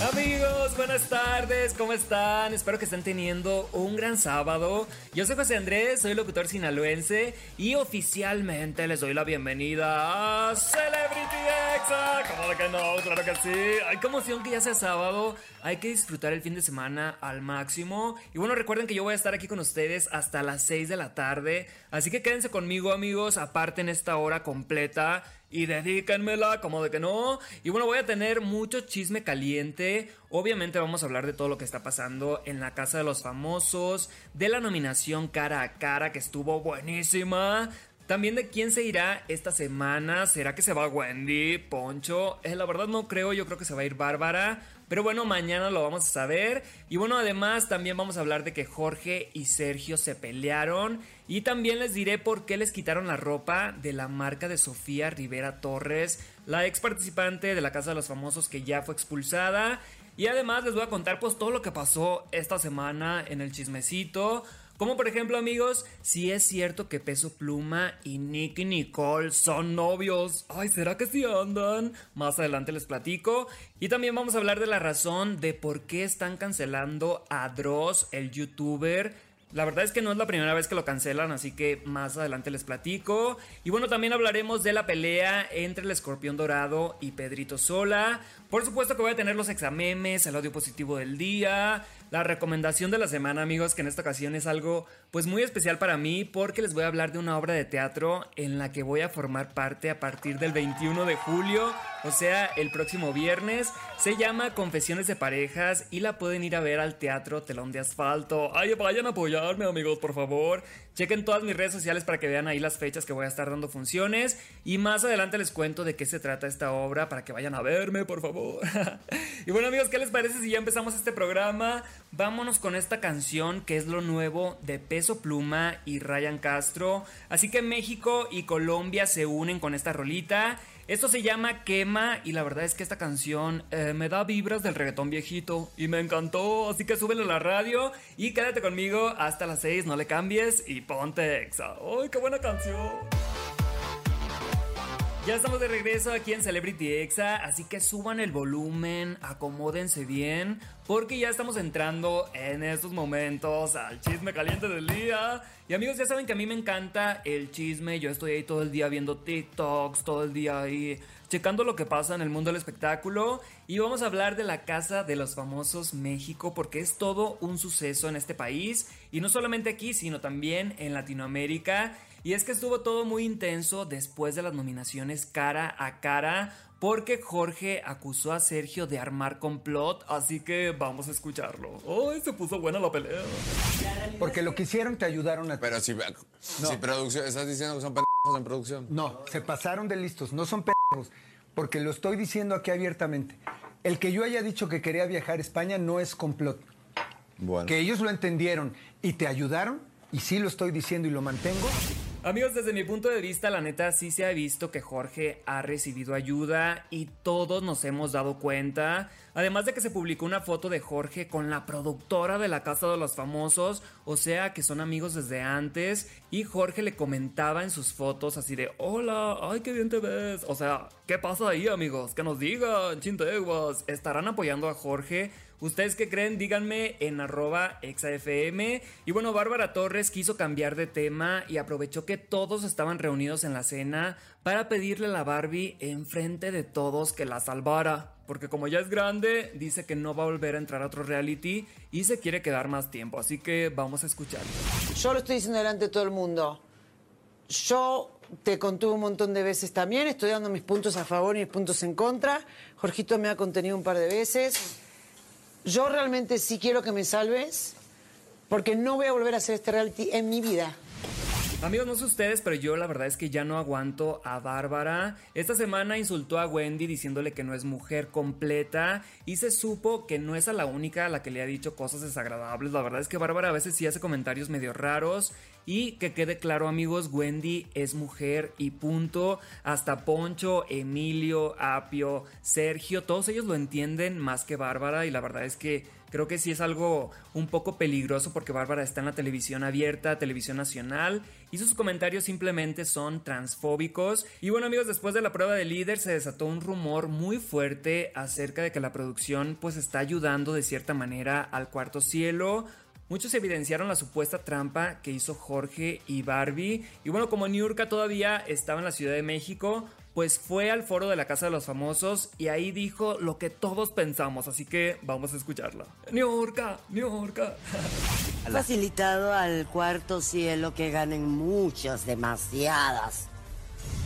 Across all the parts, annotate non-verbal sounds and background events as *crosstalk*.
Amigos, buenas tardes, ¿cómo están? Espero que estén teniendo un gran sábado. Yo soy José Andrés, soy locutor sinaloense y oficialmente les doy la bienvenida a Celebrity Exa. ¿Cómo que no? Claro que sí. Hay como emoción que ya sea sábado. Hay que disfrutar el fin de semana al máximo. Y bueno, recuerden que yo voy a estar aquí con ustedes hasta las 6 de la tarde. Así que quédense conmigo, amigos. Aparte en esta hora completa y dedíquenmela, como de que no. Y bueno, voy a tener mucho chisme caliente. Obviamente vamos a hablar de todo lo que está pasando en la Casa de los Famosos, de la nominación cara a cara que estuvo buenísima. También de quién se irá esta semana. ¿Será que se va Wendy? Poncho. Eh, la verdad no creo, yo creo que se va a ir Bárbara. Pero bueno, mañana lo vamos a saber. Y bueno, además también vamos a hablar de que Jorge y Sergio se pelearon. Y también les diré por qué les quitaron la ropa de la marca de Sofía Rivera Torres, la ex participante de la Casa de los Famosos que ya fue expulsada. Y además les voy a contar pues todo lo que pasó esta semana en el chismecito. Como por ejemplo, amigos, si es cierto que Peso Pluma y Nicky Nicole son novios. Ay, ¿será que sí andan? Más adelante les platico. Y también vamos a hablar de la razón de por qué están cancelando a Dross, el youtuber la verdad es que no es la primera vez que lo cancelan, así que más adelante les platico. Y bueno, también hablaremos de la pelea entre el escorpión dorado y Pedrito Sola. Por supuesto que voy a tener los examemes, el audio positivo del día, la recomendación de la semana, amigos, que en esta ocasión es algo pues muy especial para mí porque les voy a hablar de una obra de teatro en la que voy a formar parte a partir del 21 de julio, o sea, el próximo viernes. Se llama Confesiones de Parejas y la pueden ir a ver al Teatro Telón de Asfalto. Ay, vayan a apoyarme, amigos, por favor. Chequen todas mis redes sociales para que vean ahí las fechas que voy a estar dando funciones y más adelante les cuento de qué se trata esta obra para que vayan a verme, por favor. *laughs* y bueno, amigos, ¿qué les parece si ya empezamos este programa? Vámonos con esta canción que es lo nuevo de Peso Pluma y Ryan Castro. Así que México y Colombia se unen con esta rolita. Esto se llama Quema y la verdad es que esta canción eh, me da vibras del reggaetón viejito y me encantó. Así que súbelo a la radio y quédate conmigo hasta las 6, no le cambies y ponte exa. ¡Ay, qué buena canción! Ya estamos de regreso aquí en Celebrity Exa, así que suban el volumen, acomódense bien, porque ya estamos entrando en estos momentos al chisme caliente del día. Y amigos, ya saben que a mí me encanta el chisme, yo estoy ahí todo el día viendo TikToks, todo el día ahí checando lo que pasa en el mundo del espectáculo. Y vamos a hablar de la Casa de los Famosos México, porque es todo un suceso en este país, y no solamente aquí, sino también en Latinoamérica. Y es que estuvo todo muy intenso después de las nominaciones cara a cara, porque Jorge acusó a Sergio de armar complot, así que vamos a escucharlo. ¡Ay, se puso buena la pelea! Porque lo que hicieron te ayudaron a... Pero si, si producción, estás diciendo que son pendejos en producción. No, se pasaron de listos, no son pendejos, porque lo estoy diciendo aquí abiertamente. El que yo haya dicho que quería viajar a España no es complot. Bueno. Que ellos lo entendieron y te ayudaron, y sí lo estoy diciendo y lo mantengo, Amigos, desde mi punto de vista, la neta sí se ha visto que Jorge ha recibido ayuda y todos nos hemos dado cuenta. Además de que se publicó una foto de Jorge con la productora de la Casa de los Famosos, o sea que son amigos desde antes, y Jorge le comentaba en sus fotos así de, hola, ay, qué bien te ves. O sea, ¿qué pasa ahí, amigos? Que nos digan, chinteguas, ¿estarán apoyando a Jorge? ¿Ustedes qué creen? Díganme en arroba exafm. Y bueno, Bárbara Torres quiso cambiar de tema y aprovechó que todos estaban reunidos en la cena para pedirle a la Barbie enfrente de todos que la salvara. Porque como ya es grande, dice que no va a volver a entrar a otro reality y se quiere quedar más tiempo. Así que vamos a escucharlo. Yo lo estoy diciendo delante de todo el mundo. Yo te contuve un montón de veces también, estoy dando mis puntos a favor y mis puntos en contra. Jorgito me ha contenido un par de veces. Yo realmente sí quiero que me salves, porque no voy a volver a hacer este reality en mi vida. Amigos, no sé ustedes, pero yo la verdad es que ya no aguanto a Bárbara. Esta semana insultó a Wendy diciéndole que no es mujer completa y se supo que no es a la única a la que le ha dicho cosas desagradables. La verdad es que Bárbara a veces sí hace comentarios medio raros y que quede claro amigos, Wendy es mujer y punto. Hasta Poncho, Emilio, Apio, Sergio, todos ellos lo entienden más que Bárbara y la verdad es que Creo que sí es algo un poco peligroso porque Bárbara está en la televisión abierta, televisión nacional, y sus comentarios simplemente son transfóbicos. Y bueno amigos, después de la prueba de líder se desató un rumor muy fuerte acerca de que la producción pues está ayudando de cierta manera al cuarto cielo. Muchos evidenciaron la supuesta trampa que hizo Jorge y Barbie. Y bueno, como Niurka todavía estaba en la Ciudad de México, pues fue al foro de la Casa de los Famosos y ahí dijo lo que todos pensamos, así que vamos a escucharla. Niurka, *laughs* Niurka. Facilitado al cuarto cielo que ganen muchas, demasiadas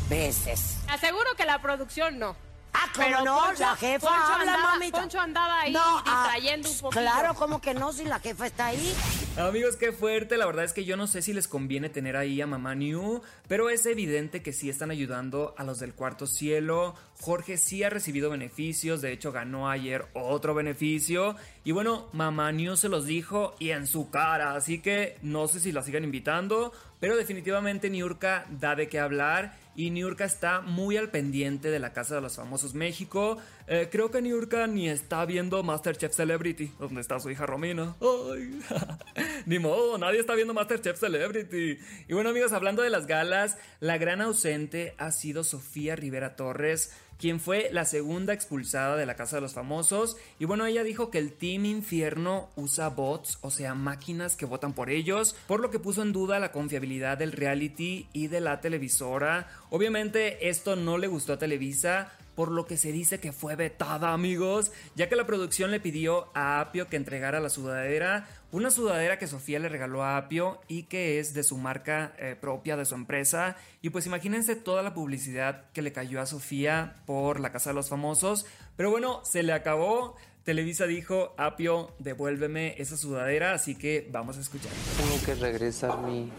veces. Aseguro que la producción no. Ah, ¿cómo Pero no? Poncho- la jefa Poncho habla, andaba- mamita. Poncho andaba ahí ah, distrayendo un poquito. Claro, como que no, si la jefa está ahí. Amigos, qué fuerte. La verdad es que yo no sé si les conviene tener ahí a Mamá New, pero es evidente que sí están ayudando a los del cuarto cielo. Jorge sí ha recibido beneficios, de hecho ganó ayer otro beneficio. Y bueno, Mamá New se los dijo y en su cara, así que no sé si la sigan invitando, pero definitivamente Niurka da de qué hablar. Y Niurka está muy al pendiente de la Casa de los Famosos México. Eh, creo que Niurka ni está viendo Masterchef Celebrity, donde está su hija Romina. Ay, *laughs* ni modo, nadie está viendo Masterchef Celebrity. Y bueno, amigos, hablando de las galas, la gran ausente ha sido Sofía Rivera Torres, quien fue la segunda expulsada de la Casa de los Famosos. Y bueno, ella dijo que el Team Infierno usa bots, o sea, máquinas que votan por ellos, por lo que puso en duda la confiabilidad del reality y de la televisora. Obviamente esto no le gustó a Televisa, por lo que se dice que fue vetada, amigos, ya que la producción le pidió a Apio que entregara la sudadera, una sudadera que Sofía le regaló a Apio y que es de su marca eh, propia, de su empresa. Y pues imagínense toda la publicidad que le cayó a Sofía por la Casa de los Famosos. Pero bueno, se le acabó. Televisa dijo, Apio, devuélveme esa sudadera, así que vamos a escuchar. Tengo que regresar mi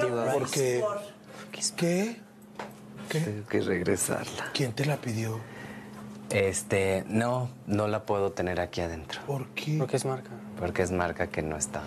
diva. ¿Por qué? ¿Qué? ¿Qué? Tengo que regresarla. ¿Quién te la pidió? Este, no, no la puedo tener aquí adentro. ¿Por qué? Porque es marca. Porque es marca que no está.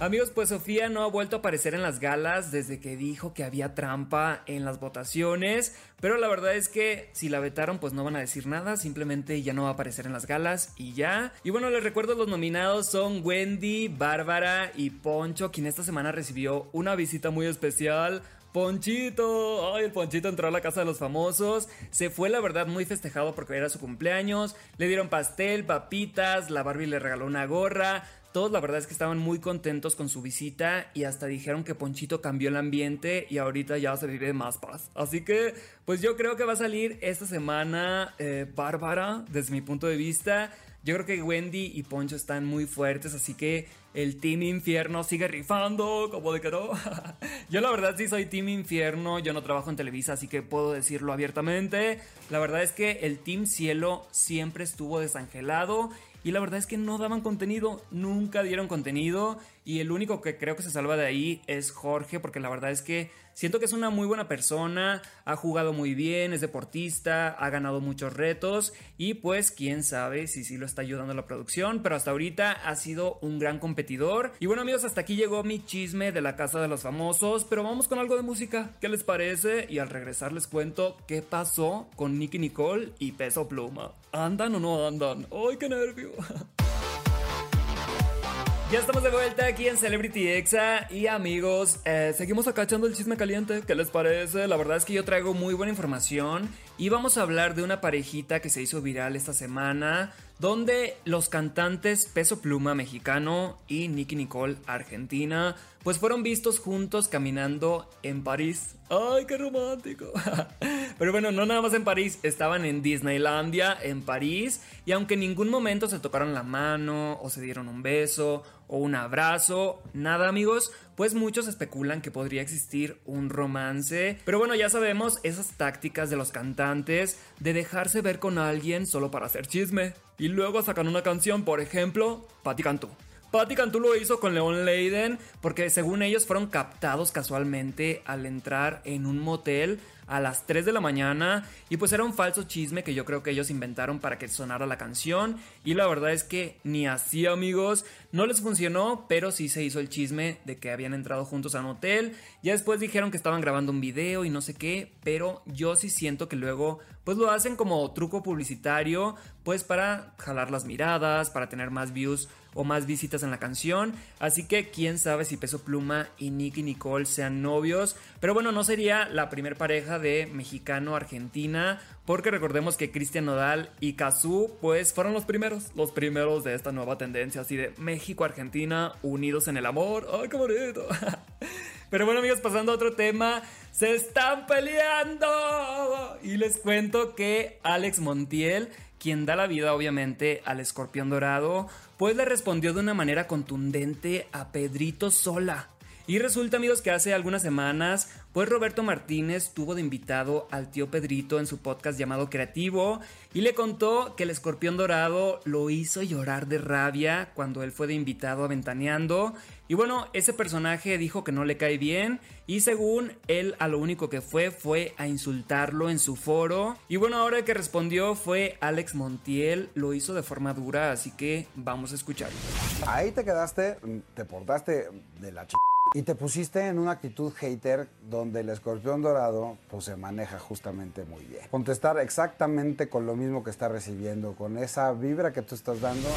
Amigos, pues Sofía no ha vuelto a aparecer en las galas desde que dijo que había trampa en las votaciones, pero la verdad es que si la vetaron pues no van a decir nada, simplemente ya no va a aparecer en las galas y ya. Y bueno, les recuerdo los nominados son Wendy, Bárbara y Poncho, quien esta semana recibió una visita muy especial. Ponchito, ay, el Ponchito entró a la casa de los famosos. Se fue, la verdad, muy festejado porque era su cumpleaños. Le dieron pastel, papitas, la Barbie le regaló una gorra. Todos la verdad es que estaban muy contentos con su visita y hasta dijeron que Ponchito cambió el ambiente y ahorita ya se vive más paz. Así que pues yo creo que va a salir esta semana eh, Bárbara desde mi punto de vista. Yo creo que Wendy y Poncho están muy fuertes, así que el Team Infierno sigue rifando, como de que no. *laughs* yo la verdad sí soy Team Infierno, yo no trabajo en Televisa, así que puedo decirlo abiertamente. La verdad es que el Team Cielo siempre estuvo desangelado y la verdad es que no daban contenido, nunca dieron contenido y el único que creo que se salva de ahí es Jorge porque la verdad es que siento que es una muy buena persona, ha jugado muy bien, es deportista, ha ganado muchos retos y pues quién sabe si sí lo está ayudando la producción, pero hasta ahorita ha sido un gran competidor. Y bueno amigos, hasta aquí llegó mi chisme de la casa de los famosos, pero vamos con algo de música, ¿qué les parece? Y al regresar les cuento qué pasó con Nicky Nicole y Peso Pluma. ¿Andan o no andan? ¡Ay, qué nervio! *laughs* Ya estamos de vuelta aquí en Celebrity Exa y amigos, eh, seguimos acá echando el chisme caliente, ¿qué les parece? La verdad es que yo traigo muy buena información y vamos a hablar de una parejita que se hizo viral esta semana, donde los cantantes Peso Pluma mexicano y Nicky Nicole argentina, pues fueron vistos juntos caminando en París. ¡Ay, qué romántico! *laughs* Pero bueno, no nada más en París, estaban en Disneylandia, en París, y aunque en ningún momento se tocaron la mano o se dieron un beso o un abrazo, nada amigos, pues muchos especulan que podría existir un romance. Pero bueno, ya sabemos esas tácticas de los cantantes de dejarse ver con alguien solo para hacer chisme. Y luego sacan una canción, por ejemplo, Patti Cantú. Patti Cantú lo hizo con Leon Leiden porque según ellos fueron captados casualmente al entrar en un motel a las 3 de la mañana y pues era un falso chisme que yo creo que ellos inventaron para que sonara la canción. Y la verdad es que ni así amigos, no les funcionó, pero sí se hizo el chisme de que habían entrado juntos a un hotel, ya después dijeron que estaban grabando un video y no sé qué, pero yo sí siento que luego pues lo hacen como truco publicitario, pues para jalar las miradas, para tener más views o más visitas en la canción. Así que quién sabe si Peso Pluma y Nicky Nicole sean novios. Pero bueno, no sería la primer pareja de mexicano-argentina. Porque recordemos que Cristian Nodal y Kazú pues fueron los primeros, los primeros de esta nueva tendencia así de México-Argentina unidos en el amor. ¡Ay, qué bonito! *laughs* Pero bueno amigos, pasando a otro tema, se están peleando. Y les cuento que Alex Montiel, quien da la vida obviamente al escorpión dorado, pues le respondió de una manera contundente a Pedrito Sola. Y resulta amigos que hace algunas semanas, pues Roberto Martínez tuvo de invitado al tío Pedrito en su podcast llamado Creativo y le contó que el escorpión dorado lo hizo llorar de rabia cuando él fue de invitado a Ventaneando. Y bueno, ese personaje dijo que no le cae bien y según él a lo único que fue fue a insultarlo en su foro. Y bueno, ahora que respondió fue Alex Montiel, lo hizo de forma dura, así que vamos a escucharlo. Ahí te quedaste, te portaste de la ch... Y te pusiste en una actitud hater donde el escorpión dorado pues se maneja justamente muy bien. Contestar exactamente con lo mismo que está recibiendo, con esa vibra que tú estás dando.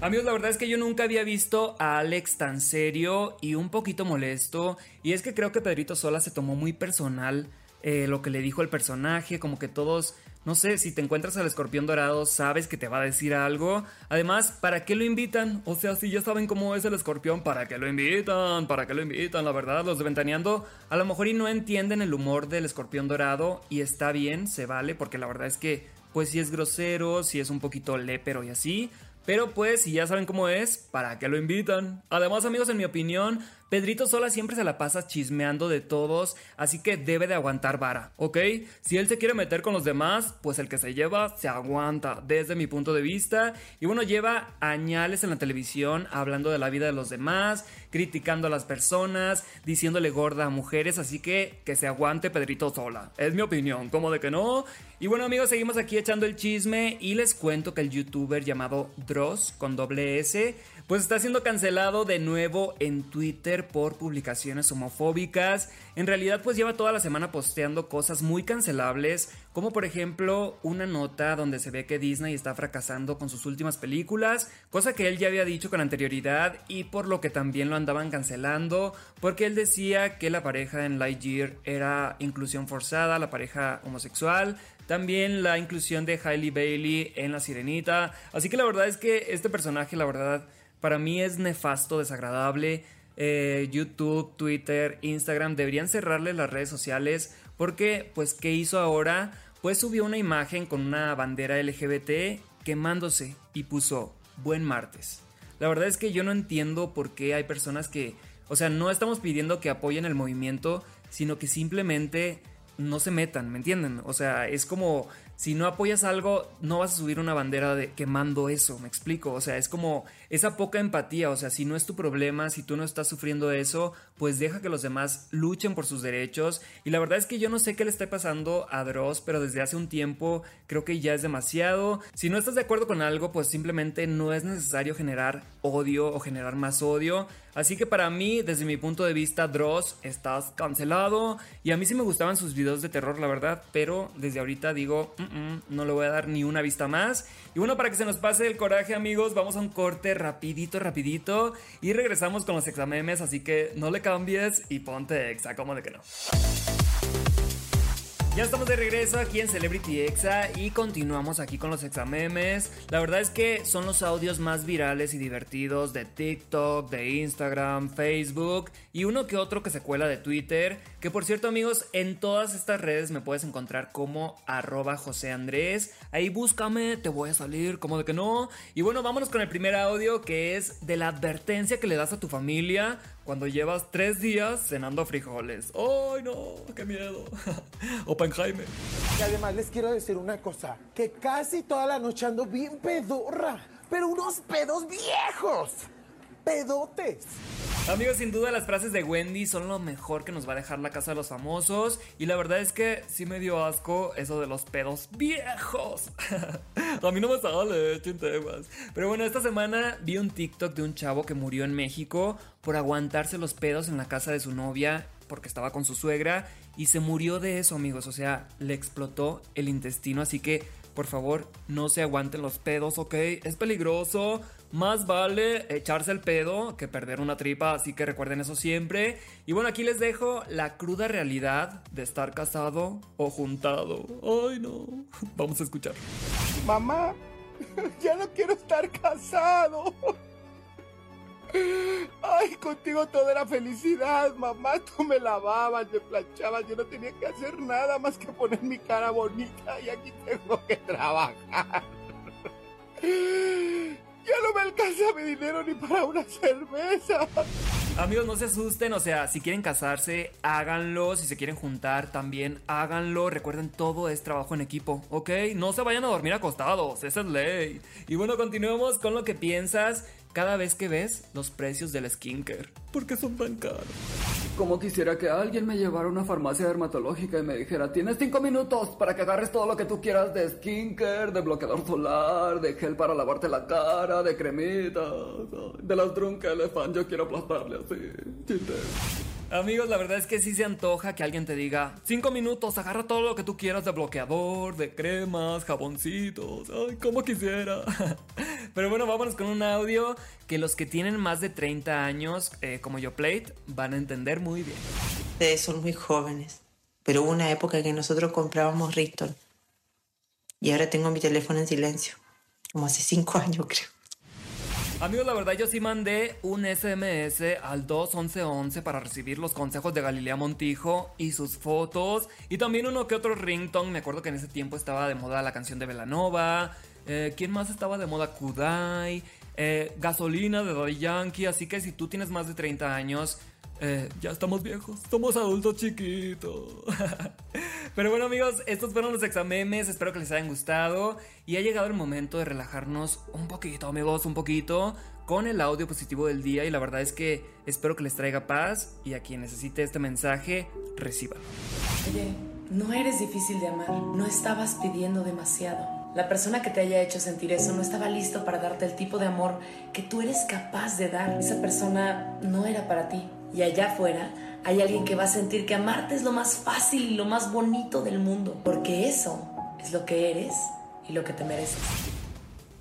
Amigos, la verdad es que yo nunca había visto a Alex tan serio y un poquito molesto. Y es que creo que Pedrito Sola se tomó muy personal eh, lo que le dijo el personaje, como que todos no sé, si te encuentras al escorpión dorado, sabes que te va a decir algo. Además, ¿para qué lo invitan? O sea, si ya saben cómo es el escorpión, ¿para qué lo invitan? ¿Para qué lo invitan? La verdad, los de Ventaneando a lo mejor y no entienden el humor del escorpión dorado y está bien, se vale, porque la verdad es que, pues si es grosero, si es un poquito lépero y así. Pero pues, si ya saben cómo es, ¿para qué lo invitan? Además, amigos, en mi opinión, Pedrito Sola siempre se la pasa chismeando de todos, así que debe de aguantar vara, ¿ok? Si él se quiere meter con los demás, pues el que se lleva se aguanta, desde mi punto de vista. Y bueno, lleva añales en la televisión hablando de la vida de los demás, criticando a las personas, diciéndole gorda a mujeres, así que que se aguante Pedrito Sola. Es mi opinión, ¿cómo de que no? Y bueno amigos, seguimos aquí echando el chisme y les cuento que el youtuber llamado Dross con doble S pues está siendo cancelado de nuevo en Twitter por publicaciones homofóbicas. En realidad pues lleva toda la semana posteando cosas muy cancelables, como por ejemplo una nota donde se ve que Disney está fracasando con sus últimas películas, cosa que él ya había dicho con anterioridad y por lo que también lo andaban cancelando, porque él decía que la pareja en Lightyear era inclusión forzada, la pareja homosexual, también la inclusión de Hailey Bailey en La Sirenita. Así que la verdad es que este personaje, la verdad, para mí es nefasto, desagradable. Eh, YouTube, Twitter, Instagram deberían cerrarle las redes sociales porque, pues, ¿qué hizo ahora? Pues subió una imagen con una bandera LGBT quemándose y puso buen martes. La verdad es que yo no entiendo por qué hay personas que, o sea, no estamos pidiendo que apoyen el movimiento, sino que simplemente no se metan, ¿me entienden? O sea, es como si no apoyas algo, no vas a subir una bandera de quemando eso, me explico. O sea, es como esa poca empatía. O sea, si no es tu problema, si tú no estás sufriendo eso, pues deja que los demás luchen por sus derechos. Y la verdad es que yo no sé qué le está pasando a Dross, pero desde hace un tiempo creo que ya es demasiado. Si no estás de acuerdo con algo, pues simplemente no es necesario generar odio o generar más odio. Así que para mí, desde mi punto de vista, Dross, estás cancelado. Y a mí sí me gustaban sus videos de terror, la verdad. Pero desde ahorita digo, no le voy a dar ni una vista más. Y bueno, para que se nos pase el coraje, amigos, vamos a un corte rapidito, rapidito. Y regresamos con los examemes, así que no le cambies y ponte exa, como de que no. Ya estamos de regreso aquí en Celebrity Exa y continuamos aquí con los examemes. La verdad es que son los audios más virales y divertidos de TikTok, de Instagram, Facebook y uno que otro que se cuela de Twitter. Que por cierto amigos, en todas estas redes me puedes encontrar como arroba José Andrés. Ahí búscame, te voy a salir, como de que no. Y bueno, vámonos con el primer audio que es de la advertencia que le das a tu familia cuando llevas tres días cenando frijoles. ¡Ay, no! ¡Qué miedo! *laughs* Oppenheimer. Y además les quiero decir una cosa, que casi toda la noche ando bien pedorra, pero unos pedos viejos, pedotes. Amigos, sin duda las frases de Wendy son lo mejor que nos va a dejar la casa de los famosos. Y la verdad es que sí me dio asco eso de los pedos viejos. *laughs* a mí no me sale, chintemas. Pero bueno, esta semana vi un TikTok de un chavo que murió en México por aguantarse los pedos en la casa de su novia porque estaba con su suegra y se murió de eso, amigos. O sea, le explotó el intestino. Así que, por favor, no se aguanten los pedos, ¿ok? Es peligroso. Más vale echarse el pedo que perder una tripa, así que recuerden eso siempre. Y bueno, aquí les dejo la cruda realidad de estar casado o juntado. Ay, no. *laughs* Vamos a escuchar. Mamá, *laughs* ya no quiero estar casado. Ay, contigo toda era felicidad, mamá. Tú me lavabas, me planchabas. Yo no tenía que hacer nada más que poner mi cara bonita y aquí tengo que trabajar. Ya no me alcanza mi dinero ni para una cerveza. Amigos, no se asusten, o sea, si quieren casarse, háganlo. Si se quieren juntar, también háganlo. Recuerden, todo es trabajo en equipo, ¿ok? No se vayan a dormir acostados, esa es ley. Y bueno, continuemos con lo que piensas cada vez que ves los precios del skincare. ¿Por qué son tan caros? Como quisiera que alguien me llevara a una farmacia dermatológica y me dijera, tienes cinco minutos para que agarres todo lo que tú quieras de skincare, de bloqueador solar, de gel para lavarte la cara, de cremita, de las drunk elephant, yo quiero aplastarle así. Chiste. Amigos, la verdad es que sí se antoja que alguien te diga, cinco minutos, agarra todo lo que tú quieras de bloqueador, de cremas, jaboncitos. Ay, como quisiera. *laughs* Pero bueno, vámonos con un audio que los que tienen más de 30 años, eh, como yo Plate, van a entender muy bien. Ustedes son muy jóvenes, pero hubo una época en que nosotros comprábamos Ripton. Y ahora tengo mi teléfono en silencio, como hace cinco años creo. Amigos, la verdad yo sí mandé un SMS al 21111 para recibir los consejos de Galilea Montijo y sus fotos. Y también uno que otro ringtone. Me acuerdo que en ese tiempo estaba de moda la canción de Velanova. Eh, ¿Quién más estaba de moda? Kudai. Eh, gasolina de Daddy Yankee. Así que si tú tienes más de 30 años, eh, ya estamos viejos, somos adultos chiquitos. *laughs* Pero bueno amigos, estos fueron los examemes, espero que les hayan gustado y ha llegado el momento de relajarnos un poquito amigos, un poquito con el audio positivo del día y la verdad es que espero que les traiga paz y a quien necesite este mensaje, recíbalo. Oye, no eres difícil de amar, no estabas pidiendo demasiado. La persona que te haya hecho sentir eso no estaba listo para darte el tipo de amor que tú eres capaz de dar. Esa persona no era para ti. Y allá afuera hay alguien que va a sentir que amarte es lo más fácil y lo más bonito del mundo, porque eso es lo que eres y lo que te mereces.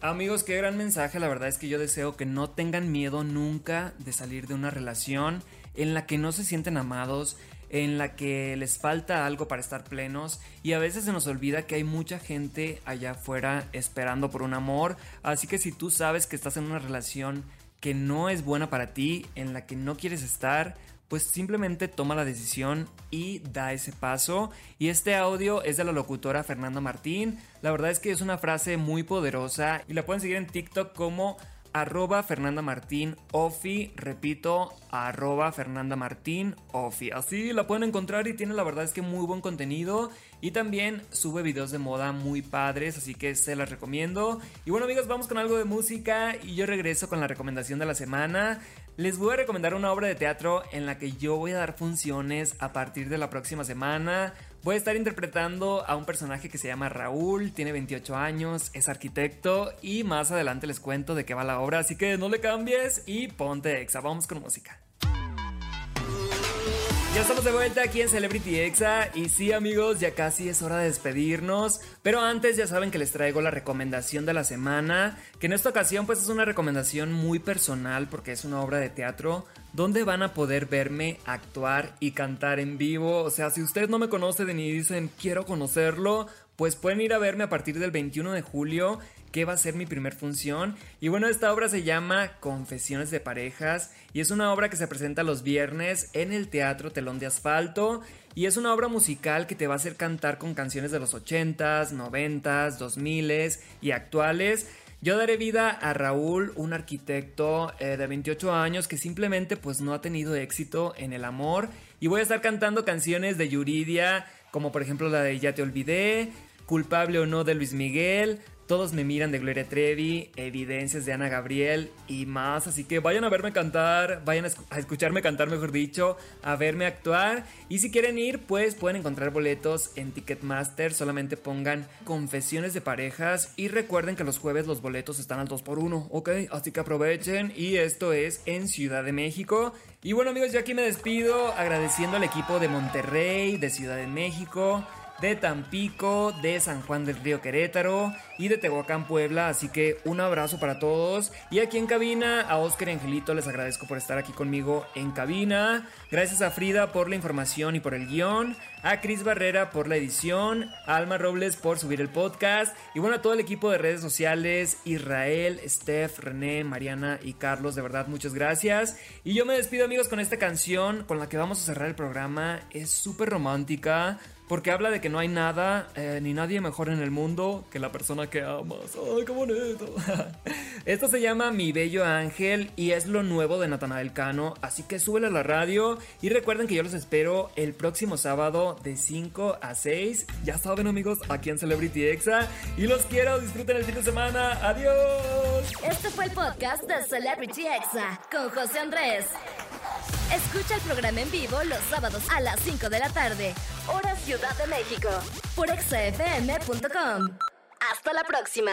Amigos, qué gran mensaje. La verdad es que yo deseo que no tengan miedo nunca de salir de una relación en la que no se sienten amados, en la que les falta algo para estar plenos y a veces se nos olvida que hay mucha gente allá afuera esperando por un amor. Así que si tú sabes que estás en una relación que no es buena para ti, en la que no quieres estar, pues simplemente toma la decisión y da ese paso. Y este audio es de la locutora Fernanda Martín. La verdad es que es una frase muy poderosa y la pueden seguir en TikTok como arroba Fernanda Martín Ofi, repito, arroba Fernanda Martín Ofi. Así la pueden encontrar y tiene la verdad es que muy buen contenido y también sube videos de moda muy padres, así que se las recomiendo. Y bueno amigos, vamos con algo de música y yo regreso con la recomendación de la semana. Les voy a recomendar una obra de teatro en la que yo voy a dar funciones a partir de la próxima semana. Voy a estar interpretando a un personaje que se llama Raúl, tiene 28 años, es arquitecto y más adelante les cuento de qué va la obra, así que no le cambies y ponte exa, vamos con música. Ya estamos de vuelta aquí en Celebrity Exa y sí amigos, ya casi es hora de despedirnos, pero antes ya saben que les traigo la recomendación de la semana, que en esta ocasión pues es una recomendación muy personal porque es una obra de teatro donde van a poder verme actuar y cantar en vivo, o sea, si ustedes no me conocen ni dicen quiero conocerlo, pues pueden ir a verme a partir del 21 de julio que va a ser mi primer función. Y bueno, esta obra se llama Confesiones de Parejas y es una obra que se presenta los viernes en el Teatro Telón de Asfalto. Y es una obra musical que te va a hacer cantar con canciones de los 80s, 90s, 2000s y actuales. Yo daré vida a Raúl, un arquitecto eh, de 28 años que simplemente pues no ha tenido éxito en el amor. Y voy a estar cantando canciones de Yuridia, como por ejemplo la de Ya te olvidé, Culpable o no de Luis Miguel, Todos me miran de Gloria Trevi, Evidencias de Ana Gabriel y más. Así que vayan a verme cantar, vayan a, esc- a escucharme cantar, mejor dicho, a verme actuar. Y si quieren ir, pues pueden encontrar boletos en Ticketmaster. Solamente pongan confesiones de parejas y recuerden que los jueves los boletos están al 2x1, ¿ok? Así que aprovechen. Y esto es en Ciudad de México. Y bueno amigos, yo aquí me despido agradeciendo al equipo de Monterrey, de Ciudad de México, de Tampico, de San Juan del Río Querétaro y de Tehuacán, Puebla. Así que un abrazo para todos. Y aquí en cabina, a Oscar y Angelito les agradezco por estar aquí conmigo en cabina. Gracias a Frida por la información y por el guion. A Cris Barrera por la edición. A Alma Robles por subir el podcast. Y bueno, a todo el equipo de redes sociales. Israel, Steph, René, Mariana y Carlos. De verdad, muchas gracias. Y yo me despido amigos con esta canción con la que vamos a cerrar el programa. Es súper romántica. Porque habla de que no hay nada eh, ni nadie mejor en el mundo que la persona que amas. ¡Ay, qué bonito! *laughs* Esto se llama Mi Bello Ángel y es lo nuevo de Natanael Cano. Así que súbele a la radio y recuerden que yo los espero el próximo sábado de 5 a 6. Ya saben, amigos, aquí en Celebrity Exa. Y los quiero, disfruten el fin de semana. ¡Adiós! Este fue el podcast de Celebrity Exa con José Andrés. Escucha el programa en vivo los sábados a las 5 de la tarde, hora Ciudad de México, por exafm.com. Hasta la próxima.